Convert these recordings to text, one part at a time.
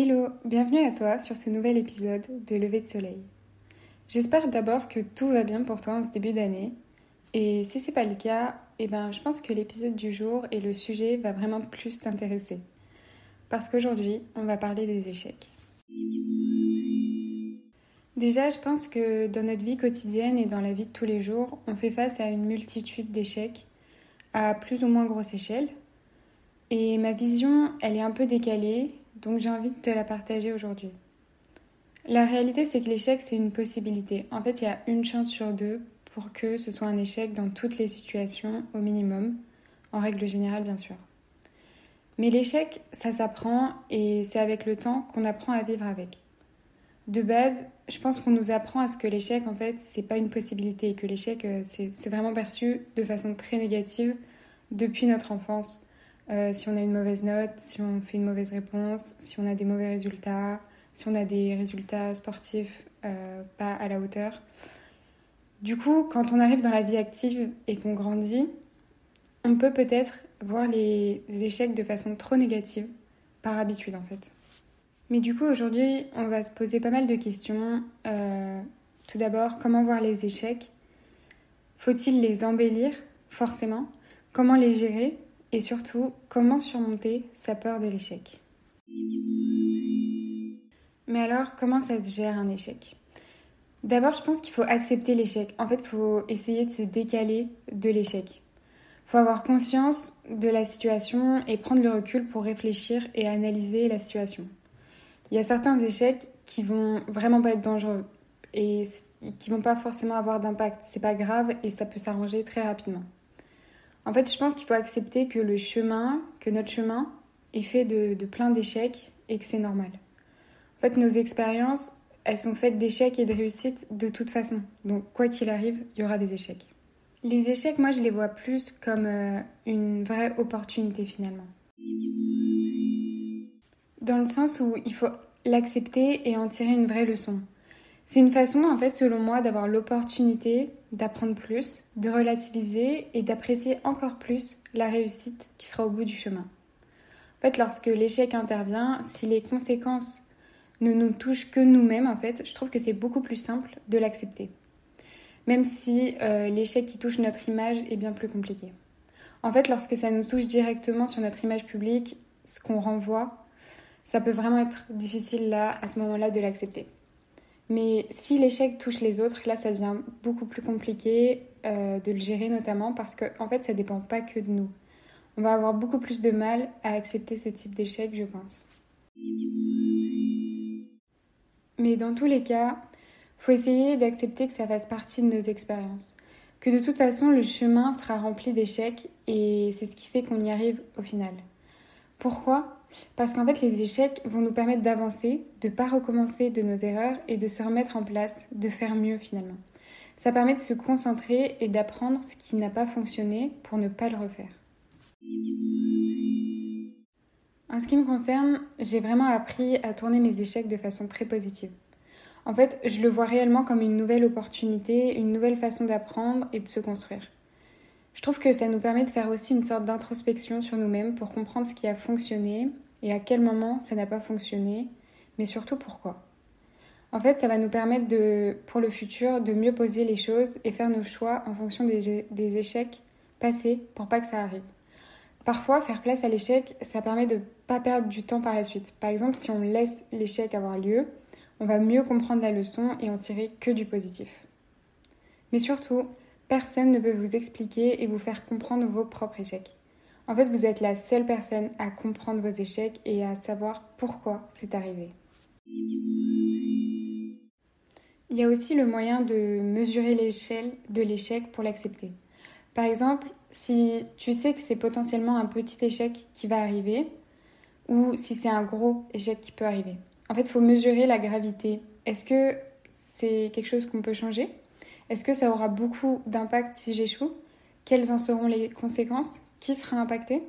Hello, bienvenue à toi sur ce nouvel épisode de Lever de Soleil. J'espère d'abord que tout va bien pour toi en ce début d'année. Et si c'est pas le cas, eh ben, je pense que l'épisode du jour et le sujet va vraiment plus t'intéresser. Parce qu'aujourd'hui, on va parler des échecs. Déjà, je pense que dans notre vie quotidienne et dans la vie de tous les jours, on fait face à une multitude d'échecs à plus ou moins grosse échelle. Et ma vision, elle est un peu décalée, donc j'ai envie de te la partager aujourd'hui. La réalité, c'est que l'échec, c'est une possibilité. En fait, il y a une chance sur deux pour que ce soit un échec dans toutes les situations au minimum, en règle générale, bien sûr. Mais l'échec, ça s'apprend et c'est avec le temps qu'on apprend à vivre avec. De base, je pense qu'on nous apprend à ce que l'échec, en fait, c'est pas une possibilité et que l'échec, euh, c'est vraiment perçu de façon très négative depuis notre enfance. Euh, si on a une mauvaise note, si on fait une mauvaise réponse, si on a des mauvais résultats, si on a des résultats sportifs euh, pas à la hauteur. Du coup, quand on arrive dans la vie active et qu'on grandit, on peut peut-être voir les échecs de façon trop négative, par habitude en fait. Mais du coup, aujourd'hui, on va se poser pas mal de questions. Euh, tout d'abord, comment voir les échecs? Faut-il les embellir, forcément Comment les gérer? Et surtout, comment surmonter sa peur de l'échec? Mais alors, comment ça se gère un échec? D'abord, je pense qu'il faut accepter l'échec. En fait, il faut essayer de se décaler de l'échec. Il faut avoir conscience de la situation et prendre le recul pour réfléchir et analyser la situation. Il y a certains échecs qui vont vraiment pas être dangereux et qui vont pas forcément avoir d'impact. C'est pas grave et ça peut s'arranger très rapidement. En fait, je pense qu'il faut accepter que le chemin, que notre chemin est fait de, plein d'échecs et que c'est normal. En fait, nos expériences, elles sont faites d'échecs et de réussites de toute façon. Donc, quoi qu'il arrive, il y aura des échecs. Les échecs, moi, je les vois plus comme euh, une vraie opportunité finalement. Dans le sens où il faut l'accepter et en tirer une vraie leçon. C'est une façon, en fait, selon moi, d'avoir l'opportunité d'apprendre plus, de relativiser et d'apprécier encore plus la réussite qui sera au bout du chemin. En fait, lorsque l'échec intervient, si les conséquences ne nous touchent que nous-mêmes, en fait, je trouve que c'est beaucoup plus simple de l'accepter. Même si euh, l'échec qui touche notre image est bien plus compliqué. En fait, lorsque ça nous touche directement sur notre image publique, ce qu'on renvoie, ça peut vraiment être difficile là, à ce moment-là, de l'accepter. Mais si l'échec touche les autres, là, ça devient beaucoup plus compliqué euh, de le gérer, notamment parce qu'en en fait, ça dépend pas que de nous. On va avoir beaucoup plus de mal à accepter ce type d'échec, je pense. Mais dans tous les cas, faut essayer d'accepter que ça fasse partie de nos expériences. Que de toute façon, le chemin sera rempli d'échecs et c'est ce qui fait qu'on y arrive au final. Pourquoi? Parce qu'en fait, les échecs vont nous permettre d'avancer, de ne pas recommencer de nos erreurs et de se remettre en place, de faire mieux finalement. Ça permet de se concentrer et d'apprendre ce qui n'a pas fonctionné pour ne pas le refaire. En ce qui me concerne, j'ai vraiment appris à tourner mes échecs de façon très positive. En fait, je le vois réellement comme une nouvelle opportunité, une nouvelle façon d'apprendre et de se construire. Je trouve que ça nous permet de faire aussi une sorte d'introspection sur nous-mêmes pour comprendre ce qui a fonctionné et à quel moment ça n'a pas fonctionné, mais surtout pourquoi. En fait, ça va nous permettre de, pour le futur de mieux poser les choses et faire nos choix en fonction des, des échecs passés pour pas que ça arrive. Parfois, faire place à l'échec, ça permet de ne pas perdre du temps par la suite. Par exemple, si on laisse l'échec avoir lieu, on va mieux comprendre la leçon et en tirer que du positif. Mais surtout, Personne ne peut vous expliquer et vous faire comprendre vos propres échecs. En fait, vous êtes la seule personne à comprendre vos échecs et à savoir pourquoi c'est arrivé. Il y a aussi le moyen de mesurer l'échelle de l'échec pour l'accepter. Par exemple, si tu sais que c'est potentiellement un petit échec qui va arriver, ou si c'est un gros échec qui peut arriver. En fait, il faut mesurer la gravité. Est-ce que c'est quelque chose qu'on peut changer? Est-ce que ça aura beaucoup d'impact si j'échoue? Quelles en seront les conséquences? Qui sera impacté?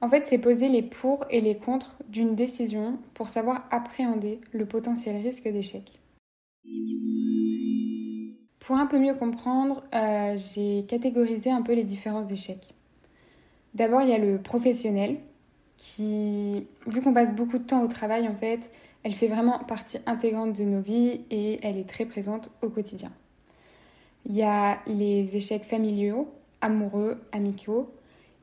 En fait, c'est poser les pour et les contre d'une décision pour savoir appréhender le potentiel risque d'échec. Pour un peu mieux comprendre, euh, j'ai catégorisé un peu les différents échecs. D'abord, il y a le professionnel, qui, vu qu'on passe beaucoup de temps au travail, en fait, elle fait vraiment partie intégrante de nos vies et elle est très présente au quotidien. Il y a les échecs familiaux, amoureux, amicaux.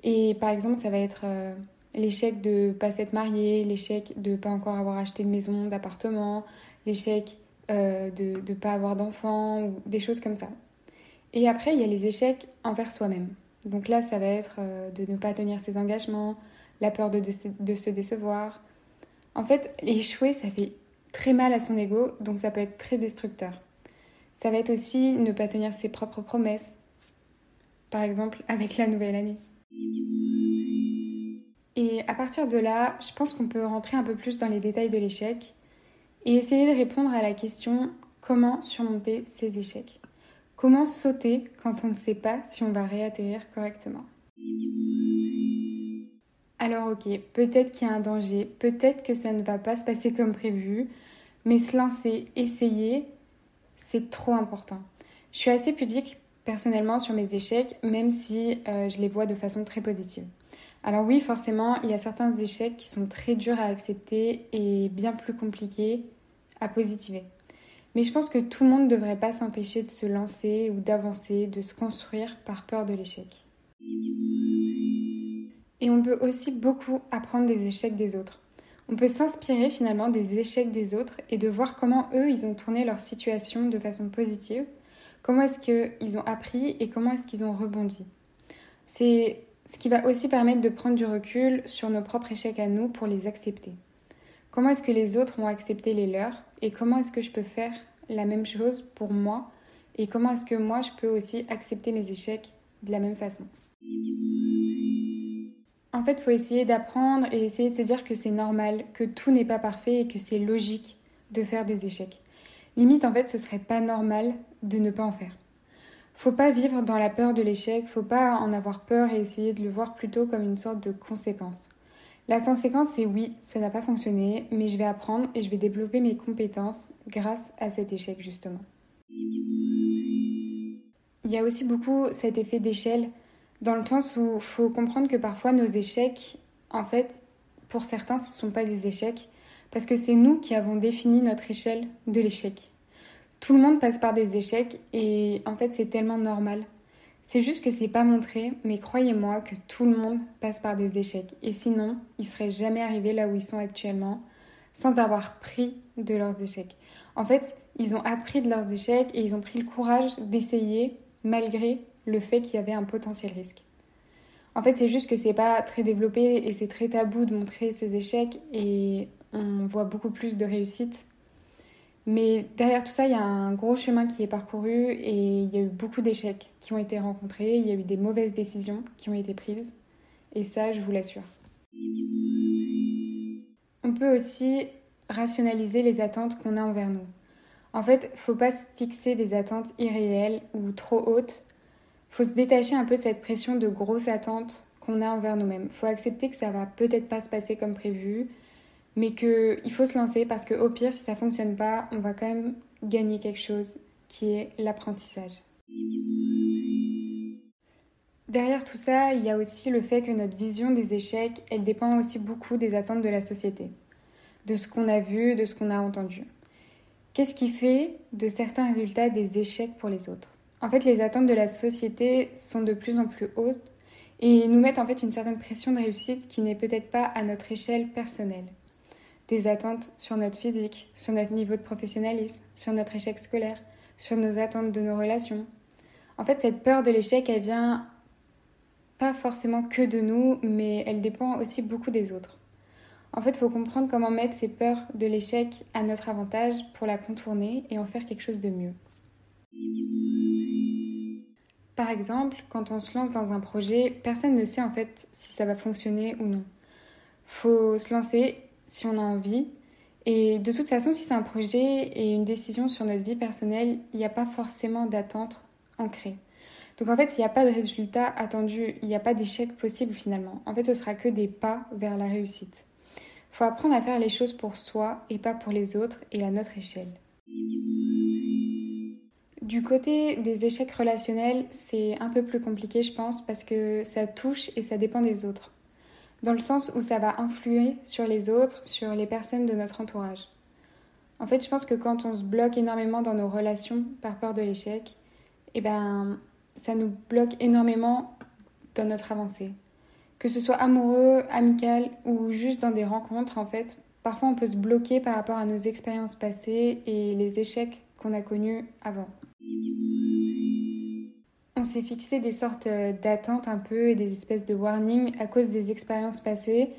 Et par exemple, ça va être euh, l'échec de pas s'être marié, l'échec de pas encore avoir acheté de maison, d'appartement, l'échec euh, de ne pas avoir d'enfant, des choses comme ça. Et après, il y a les échecs envers soi-même. Donc là, ça va être euh, de ne pas tenir ses engagements, la peur de, de, se décevoir. En fait, échouer, ça fait très mal à son ego, donc ça peut être très destructeur. Ça va être aussi ne pas tenir ses propres promesses, par exemple avec la nouvelle année. Et à partir de là, je pense qu'on peut rentrer un peu plus dans les détails de l'échec et essayer de répondre à la question comment surmonter ces échecs? Comment sauter quand on ne sait pas si on va réatterrir correctement? Alors ok, peut-être qu'il y a un danger, peut-être que ça ne va pas se passer comme prévu, mais se lancer, essayer, c'est trop important. Je suis assez pudique personnellement sur mes échecs, même si euh, je les vois de façon très positive. Alors oui, forcément, il y a certains échecs qui sont très durs à accepter et bien plus compliqués à positiver. Mais je pense que tout le monde ne devrait pas s'empêcher de se lancer ou d'avancer, de se construire par peur de l'échec. Et on peut aussi beaucoup apprendre des échecs des autres. On peut s'inspirer finalement des échecs des autres et de voir comment eux, ils ont tourné leur situation de façon positive, comment est-ce qu'ils ont appris et comment est-ce qu'ils ont rebondi. C'est ce qui va aussi permettre de prendre du recul sur nos propres échecs à nous pour les accepter. Comment est-ce que les autres ont accepté les leurs et comment est-ce que je peux faire la même chose pour moi et comment est-ce que moi je peux aussi accepter mes échecs de la même façon. En fait, il faut essayer d'apprendre et essayer de se dire que c'est normal, que tout n'est pas parfait et que c'est logique de faire des échecs. Limite, en fait, ce serait pas normal de ne pas en faire. Faut pas vivre dans la peur de l'échec, faut pas en avoir peur et essayer de le voir plutôt comme une sorte de conséquence. La conséquence, c'est oui, ça n'a pas fonctionné, mais je vais apprendre et je vais développer mes compétences grâce à cet échec, justement. Il y a aussi beaucoup cet effet d'échelle, dans le sens où il faut comprendre que parfois nos échecs, en fait, pour certains, ce ne sont pas des échecs, parce que c'est nous qui avons défini notre échelle de l'échec. Tout le monde passe par des échecs et en fait c'est tellement normal. C'est juste que c'est pas montré, mais croyez-moi que tout le monde passe par des échecs. Et sinon, ils seraient jamais arrivés là où ils sont actuellement sans avoir pris de leurs échecs. En fait, ils ont appris de leurs échecs et ils ont pris le courage d'essayer malgré le fait qu'il y avait un potentiel risque. En fait, c'est juste que c'est pas très développé et c'est très tabou de montrer ses échecs et on voit beaucoup plus de réussites mais derrière tout ça, il y a un gros chemin qui est parcouru et il y a eu beaucoup d'échecs qui ont été rencontrés, il y a eu des mauvaises décisions qui ont été prises. Et ça, je vous l'assure. On peut aussi rationaliser les attentes qu'on a envers nous. En fait, faut pas se fixer des attentes irréelles ou trop hautes. Faut se détacher un peu de cette pression de grosses attentes qu'on a envers nous-mêmes. Faut accepter que ça va peut-être pas se passer comme prévu, mais qu'il faut se lancer parce qu'au pire, si ça fonctionne pas, on va quand même gagner quelque chose qui est l'apprentissage. Derrière tout ça, il y a aussi le fait que notre vision des échecs, elle dépend aussi beaucoup des attentes de la société, de ce qu'on a vu, de ce qu'on a entendu. Qu'est-ce qui fait de certains résultats des échecs pour les autres? En fait, les attentes de la société sont de plus en plus hautes et nous mettent en fait une certaine pression de réussite qui n'est peut-être pas à notre échelle personnelle des attentes sur notre physique, sur notre niveau de professionnalisme, sur notre échec scolaire, sur nos attentes de nos relations. En fait, cette peur de l'échec, elle vient pas forcément que de nous, mais elle dépend aussi beaucoup des autres. En fait, il faut comprendre comment mettre ces peurs de l'échec à notre avantage pour la contourner et en faire quelque chose de mieux. Par exemple, quand on se lance dans un projet, personne ne sait en fait si ça va fonctionner ou non. Faut se lancer si on a envie. Et de toute façon, si c'est un projet et une décision sur notre vie personnelle, il n'y a pas forcément d'attente ancrée. Donc en fait, il n'y a pas de résultat attendu, il n'y a pas d'échec possible finalement. En fait, ce sera que des pas vers la réussite. Faut apprendre à faire les choses pour soi et pas pour les autres et à notre échelle. Du côté des échecs relationnels, c'est un peu plus compliqué, je pense, parce que ça touche et ça dépend des autres. dans le sens où ça va influer sur les autres, sur les personnes de notre entourage. En fait, je pense que quand on se bloque énormément dans nos relations par peur de l'échec, eh ben, ça nous bloque énormément dans notre avancée. Que ce soit amoureux, amical ou juste dans des rencontres, en fait, parfois on peut se bloquer par rapport à nos expériences passées et les échecs qu'on a connus avant. On s'est fixé des sortes d'attentes un peu et des espèces de warnings à cause des expériences passées.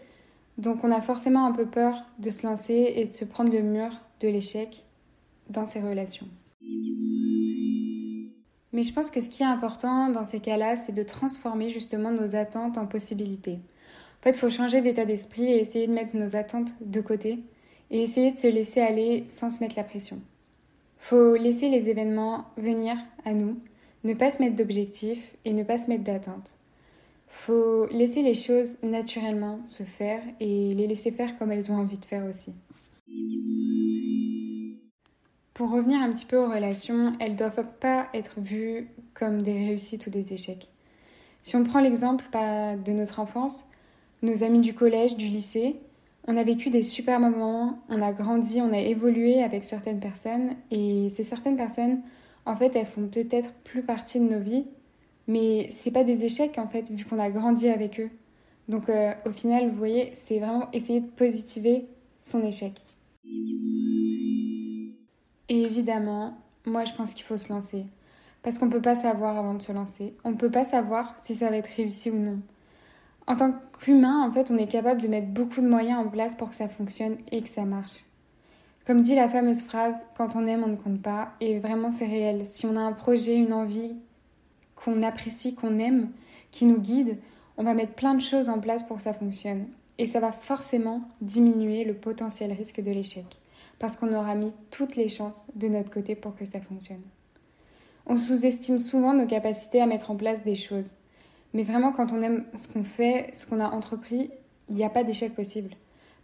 Donc on a forcément un peu peur de se lancer et de se prendre le mur de l'échec dans ces relations. Mais je pense que ce qui est important dans ces cas-là, c'est de transformer justement nos attentes en possibilités. En fait, il faut changer d'état d'esprit et essayer de mettre nos attentes de côté et essayer de se laisser aller sans se mettre la pression. Faut laisser les événements venir à nous ne pas se mettre d'objectifs et ne pas se mettre d'attentes. Faut laisser les choses naturellement se faire et les laisser faire comme elles ont envie de faire aussi. Pour revenir un petit peu aux relations, elles ne doivent pas être vues comme des réussites ou des échecs. Si on prend l'exemple de notre enfance, nos amis du collège, du lycée, on a vécu des super moments, on a grandi, on a évolué avec certaines personnes et ces certaines personnes en fait, elles font peut-être plus partie de nos vies, mais c'est pas des échecs en fait, vu qu'on a grandi avec eux. Donc euh, au final, vous voyez, c'est vraiment essayer de positiver son échec. Et évidemment, moi je pense qu'il faut se lancer. Parce qu'on ne peut pas savoir avant de se lancer. On ne peut pas savoir si ça va être réussi ou non. En tant qu'humain, en fait, on est capable de mettre beaucoup de moyens en place pour que ça fonctionne et que ça marche. Comme dit la fameuse phrase, quand on aime, on ne compte pas. Et vraiment, c'est réel. Si on a un projet, une envie qu'on apprécie, qu'on aime, qui nous guide, on va mettre plein de choses en place pour que ça fonctionne. Et ça va forcément diminuer le potentiel risque de l'échec. Parce qu'on aura mis toutes les chances de notre côté pour que ça fonctionne. On sous-estime souvent nos capacités à mettre en place des choses. Mais vraiment, quand on aime ce qu'on fait, ce qu'on a entrepris, il n'y a pas d'échec possible.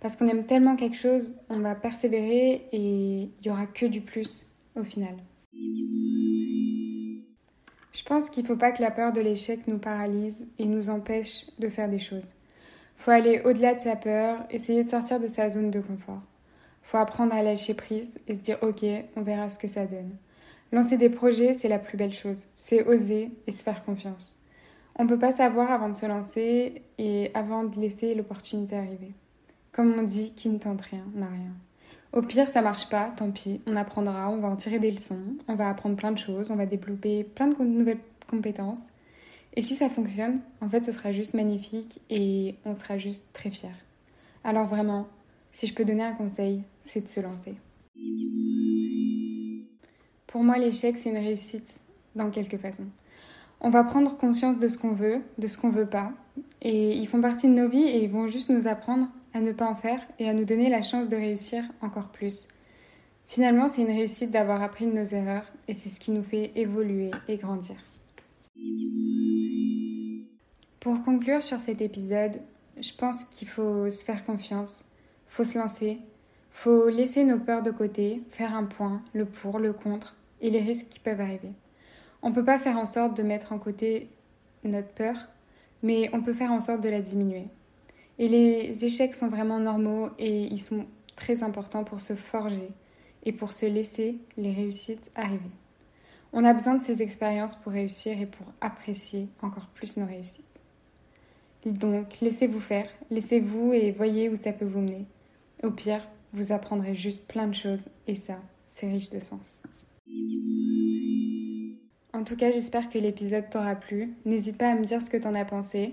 Parce qu'on aime tellement quelque chose, on va persévérer et il n'y aura que du plus au final. Je pense qu'il ne faut pas que la peur de l'échec nous paralyse et nous empêche de faire des choses. Faut aller au-delà de sa peur, essayer de sortir de sa zone de confort. Faut apprendre à lâcher prise et se dire ok, on verra ce que ça donne. Lancer des projets, c'est la plus belle chose. C'est oser et se faire confiance. On ne peut pas savoir avant de se lancer et avant de laisser l'opportunité arriver. Comme on dit, qui ne tente rien n'a rien. Au pire, ça marche pas, tant pis, on apprendra, on va en tirer des leçons, on va apprendre plein de choses, on va développer plein de nouvelles compétences. Et si ça fonctionne, en fait, ce sera juste magnifique et on sera juste très fiers. Alors vraiment, si je peux donner un conseil, c'est de se lancer. Pour moi, l'échec, c'est une réussite dans quelque façon. On va prendre conscience de ce qu'on veut, de ce qu'on veut pas, et ils font partie de nos vies et ils vont juste nous apprendre à ne pas en faire et à nous donner la chance de réussir encore plus. Finalement, c'est une réussite d'avoir appris de nos erreurs et c'est ce qui nous fait évoluer et grandir. Pour conclure sur cet épisode, je pense qu'il faut se faire confiance, faut se lancer, faut laisser nos peurs de côté, faire un point, le pour, le contre et les risques qui peuvent arriver. On ne peut pas faire en sorte de mettre en côté notre peur, mais on peut faire en sorte de la diminuer. Et les échecs sont vraiment normaux et ils sont très importants pour se forger et pour se laisser les réussites arriver. On a besoin de ces expériences pour réussir et pour apprécier encore plus nos réussites. Donc, laissez-vous faire, laissez-vous et voyez où ça peut vous mener. Au pire, vous apprendrez juste plein de choses et ça, c'est riche de sens. En tout cas, j'espère que l'épisode t'aura plu. N'hésite pas à me dire ce que t'en as pensé.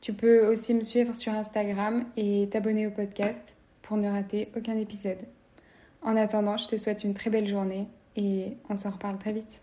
Tu peux aussi me suivre sur Instagram et t'abonner au podcast pour ne rater aucun épisode. En attendant, je te souhaite une très belle journée et on s'en reparle très vite.